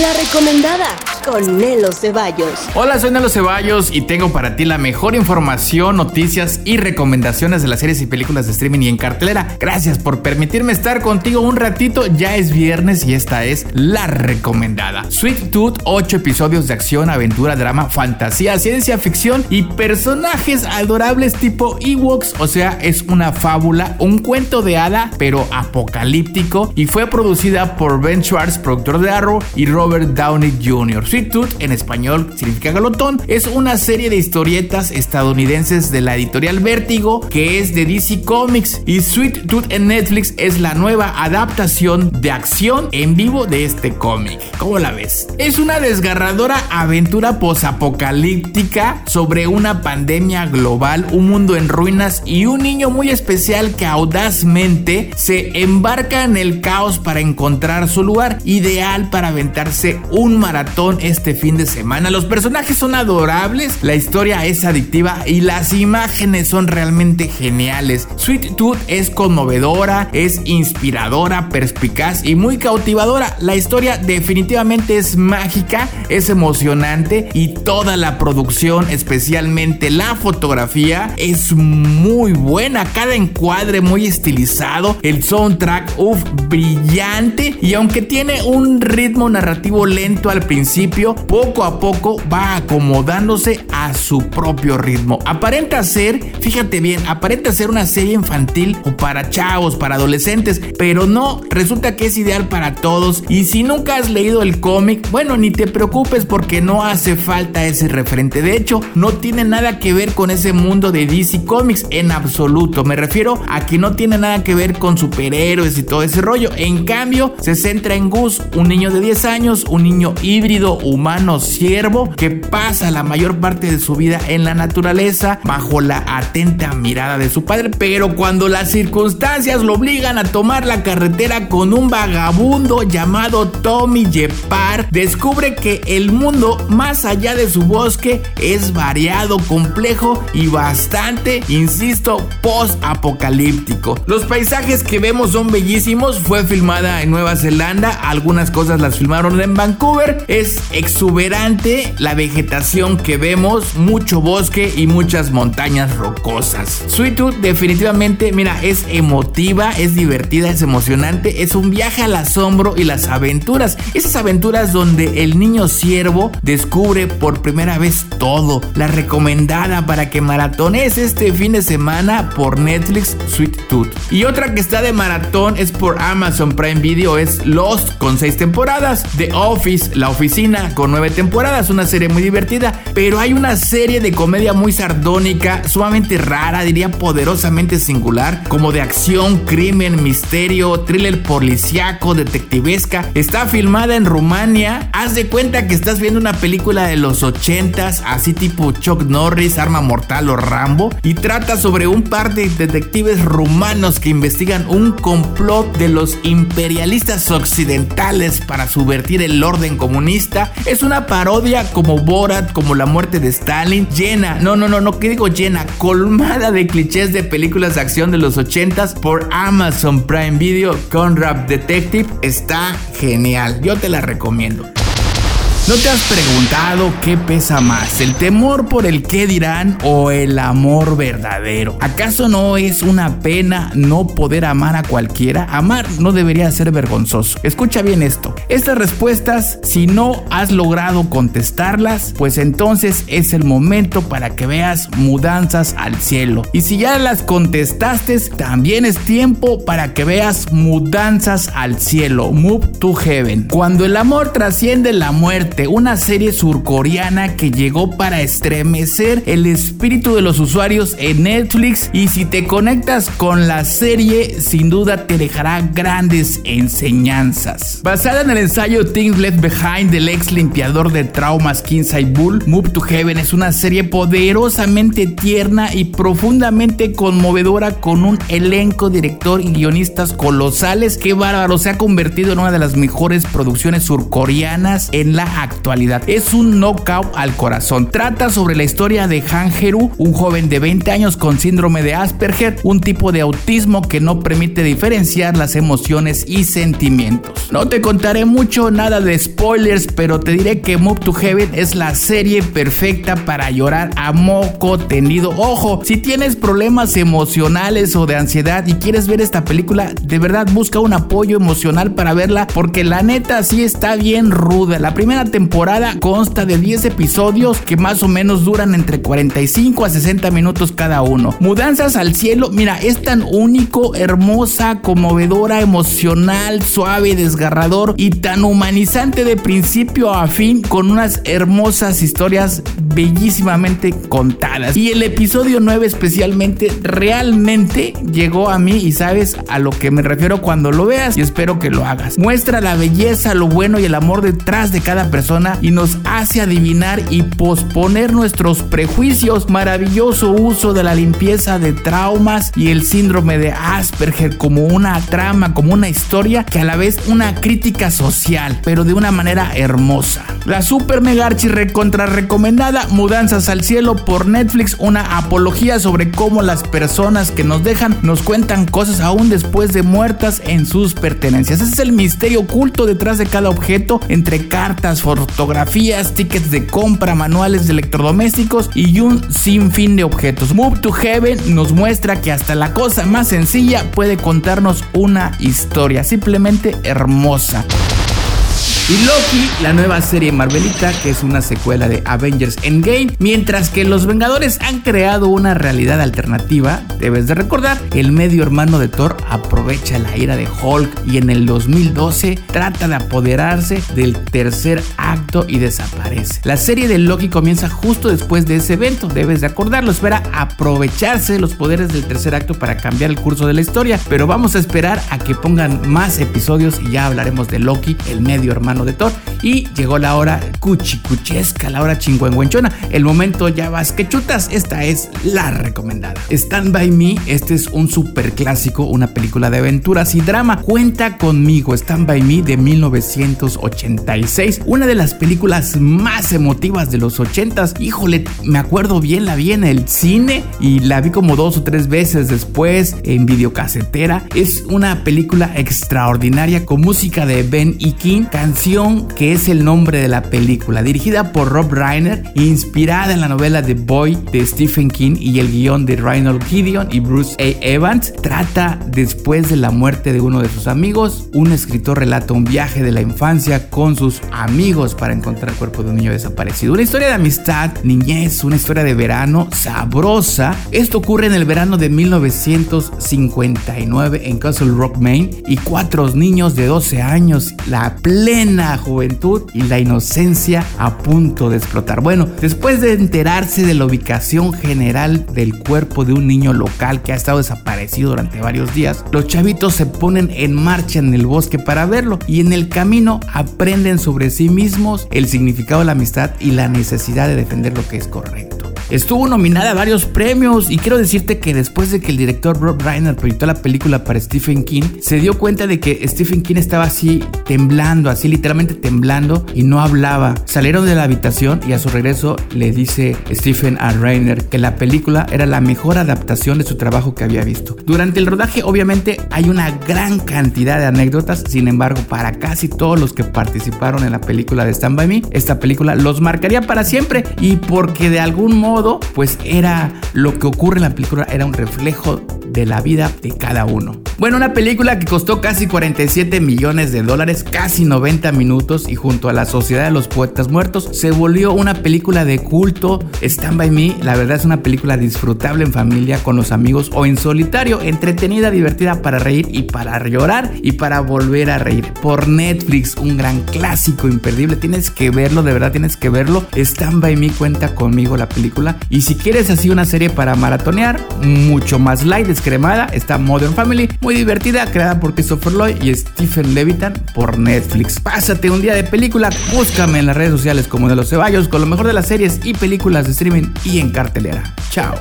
La recomendada con Nelo Ceballos. Hola, soy Nelo Ceballos y tengo para ti la mejor información, noticias y recomendaciones de las series y películas de streaming y en cartelera. Gracias por permitirme estar contigo un ratito. Ya es viernes y esta es la recomendada. Sweet Tooth, 8 episodios de acción, aventura, drama, fantasía, ciencia ficción y personajes adorables tipo Ewoks. O sea, es una fábula, un cuento de hada, pero apocalíptico y fue producida por Ben Schwartz, productor de Arrow, y Robert Downey Jr. Sweet Tooth, en español significa galotón, es una serie de historietas estadounidenses de la editorial Vértigo que es de DC Comics y Sweet Tooth en Netflix es la nueva adaptación de acción en vivo de este cómic. ¿Cómo la ves? Es una desgarradora aventura posapocalíptica sobre una pandemia global, un mundo en ruinas y un niño muy especial que audazmente se embarca en el caos para encontrar su lugar ideal para aventarse un maratón este fin de semana. Los personajes son adorables, la historia es adictiva y las imágenes son realmente geniales. Sweet Tooth es conmovedora, es inspiradora, perspicaz y muy cautivadora. La historia definitivamente es mágica, es emocionante y toda la producción, especialmente la fotografía, es muy buena. Cada encuadre muy estilizado, el soundtrack, uff, brillante y aunque tiene un ritmo narrativo lento al principio, poco a poco va acomodándose a su propio ritmo. Aparenta ser, fíjate bien, aparenta ser una serie infantil o para chavos, para adolescentes, pero no, resulta que es ideal para todos. Y si nunca has leído el cómic, bueno, ni te preocupes porque no hace falta ese referente. De hecho, no tiene nada que ver con ese mundo de DC Comics en absoluto. Me refiero a que no tiene nada que ver con superhéroes y todo ese rollo. En cambio, se centra en Gus, un niño de 10 años, un niño híbrido humano siervo que pasa la mayor parte de su vida en la naturaleza bajo la atenta mirada de su padre, pero cuando las circunstancias lo obligan a tomar la carretera con un vagabundo llamado Tommy Jepar, descubre que el mundo más allá de su bosque es variado, complejo y bastante, insisto, post-apocalíptico. Los paisajes que vemos son bellísimos, fue filmada en Nueva Zelanda, algunas cosas las filmaron en Vancouver, exuberante la vegetación que vemos, mucho bosque y muchas montañas rocosas. Sweet Tooth definitivamente, mira, es emotiva, es divertida, es emocionante, es un viaje al asombro y las aventuras. Esas aventuras donde el niño siervo descubre por primera vez todo. La recomendada para que maratones este fin de semana por Netflix Sweet Tooth. Y otra que está de maratón es por Amazon Prime Video, es Lost con seis temporadas. The Office, La Oficina con nueve temporadas, una serie muy divertida. Pero hay una serie de comedia muy sardónica, sumamente rara, diría poderosamente singular, como de acción, crimen, misterio, thriller policiaco, detectivesca. Está filmada en Rumania. Haz de cuenta que estás viendo una película de los 80s, así tipo Chuck Norris, Arma Mortal o Rambo, y trata sobre un par de detectives rumanos que investigan un complot de los imperialistas occidentales para subvertir el orden comunista. Es una parodia como Borat, como la muerte de Stalin, llena, no, no, no, no, ¿qué digo llena? Colmada de clichés de películas de acción de los 80s por Amazon Prime Video con Rap Detective. Está genial, yo te la recomiendo. ¿No te has preguntado qué pesa más, el temor por el qué dirán o el amor verdadero? ¿Acaso no es una pena no poder amar a cualquiera? Amar no debería ser vergonzoso. Escucha bien esto. Estas respuestas, si no has logrado contestarlas, pues entonces es el momento para que veas mudanzas al cielo. Y si ya las contestaste, también es tiempo para que veas mudanzas al cielo. Move to heaven. Cuando el amor trasciende la muerte, una serie surcoreana que llegó para estremecer el espíritu de los usuarios en Netflix y si te conectas con la serie sin duda te dejará grandes enseñanzas. Basada en el ensayo Things Left Behind del ex limpiador de traumas Kinsey Bull, Move to Heaven es una serie poderosamente tierna y profundamente conmovedora con un elenco, director y guionistas colosales que bárbaro se ha convertido en una de las mejores producciones surcoreanas en la actualidad. Es un knockout al corazón. Trata sobre la historia de Han Heru, un joven de 20 años con síndrome de Asperger, un tipo de autismo que no permite diferenciar las emociones y sentimientos. No te contaré mucho, nada de spoilers, pero te diré que Move to Heaven es la serie perfecta para llorar a moco tendido. Ojo, si tienes problemas emocionales o de ansiedad y quieres ver esta película, de verdad busca un apoyo emocional para verla porque la neta sí está bien ruda. La primera temporada consta de 10 episodios que más o menos duran entre 45 a 60 minutos cada uno. Mudanzas al cielo, mira, es tan único, hermosa, conmovedora, emocional, suave, desgarrador y tan humanizante de principio a fin con unas hermosas historias bellísimamente contadas. Y el episodio 9 especialmente realmente llegó a mí y sabes a lo que me refiero cuando lo veas y espero que lo hagas. Muestra la belleza, lo bueno y el amor detrás de cada persona y nos hace adivinar y posponer nuestros prejuicios. Maravilloso uso de la limpieza de traumas y el síndrome de Asperger como una trama, como una historia que a la vez una crítica social, pero de una manera hermosa. La super mega archi recontra recomendada Mudanzas al cielo por Netflix, una apología sobre cómo las personas que nos dejan nos cuentan cosas aún después de muertas en sus pertenencias. Ese es el misterio oculto detrás de cada objeto, entre cartas, fotografías, tickets de compra, manuales de electrodomésticos y un sinfín de objetos. Move to Heaven nos muestra que hasta la cosa más sencilla puede contarnos una historia simplemente hermosa. Y Loki, la nueva serie Marvelita, que es una secuela de Avengers Endgame, mientras que los Vengadores han creado una realidad alternativa, debes de recordar, el medio hermano de Thor aprovecha la ira de Hulk y en el 2012 trata de apoderarse del tercer acto y desaparece. La serie de Loki comienza justo después de ese evento, debes de acordarlo, espera aprovecharse los poderes del tercer acto para cambiar el curso de la historia, pero vamos a esperar a que pongan más episodios y ya hablaremos de Loki, el medio hermano de Thor. Y llegó la hora cuchicuchesca, la hora chingüengüenchona. El momento ya vas que chutas. Esta es la recomendada. Stand By Me, este es un super clásico, una película de aventuras y drama. Cuenta conmigo, Stand By Me de 1986. Una de las películas más emotivas de los 80s. Híjole, me acuerdo bien, la vi en el cine y la vi como dos o tres veces después en videocasetera. Es una película extraordinaria con música de Ben y King, canción que es el nombre de la película, dirigida por Rob Reiner, inspirada en la novela The Boy de Stephen King y el guion de Reinhold Gideon y Bruce A. Evans, trata después de la muerte de uno de sus amigos, un escritor relata un viaje de la infancia con sus amigos para encontrar el cuerpo de un niño desaparecido. Una historia de amistad, niñez, una historia de verano sabrosa. Esto ocurre en el verano de 1959 en Castle Rock, Maine, y cuatro niños de 12 años, la plena juventud y la inocencia a punto de explotar. Bueno, después de enterarse de la ubicación general del cuerpo de un niño local que ha estado desaparecido durante varios días, los chavitos se ponen en marcha en el bosque para verlo y en el camino aprenden sobre sí mismos el significado de la amistad y la necesidad de defender lo que es correcto. Estuvo nominada a varios premios y quiero decirte que después de que el director Rob Reiner proyectó la película para Stephen King, se dio cuenta de que Stephen King estaba así temblando, así literalmente temblando y no hablaba. Salieron de la habitación y a su regreso le dice Stephen a Reiner que la película era la mejor adaptación de su trabajo que había visto. Durante el rodaje obviamente hay una gran cantidad de anécdotas, sin embargo para casi todos los que participaron en la película de Stand By Me, esta película los marcaría para siempre y porque de algún modo pues era lo que ocurre en la película, era un reflejo de la vida de cada uno. Bueno, una película que costó casi 47 millones de dólares, casi 90 minutos y junto a la Sociedad de los Poetas Muertos se volvió una película de culto. Stand By Me, la verdad es una película disfrutable en familia, con los amigos o en solitario, entretenida, divertida para reír y para llorar y para volver a reír. Por Netflix, un gran clásico imperdible, tienes que verlo, de verdad tienes que verlo. Stand By Me cuenta conmigo la y si quieres así una serie para maratonear, mucho más light, descremada, está Modern Family muy divertida, creada por Christopher Lloyd y Stephen Levitan por Netflix. Pásate un día de película, búscame en las redes sociales como de los Ceballos con lo mejor de las series y películas de streaming y en cartelera. Chao.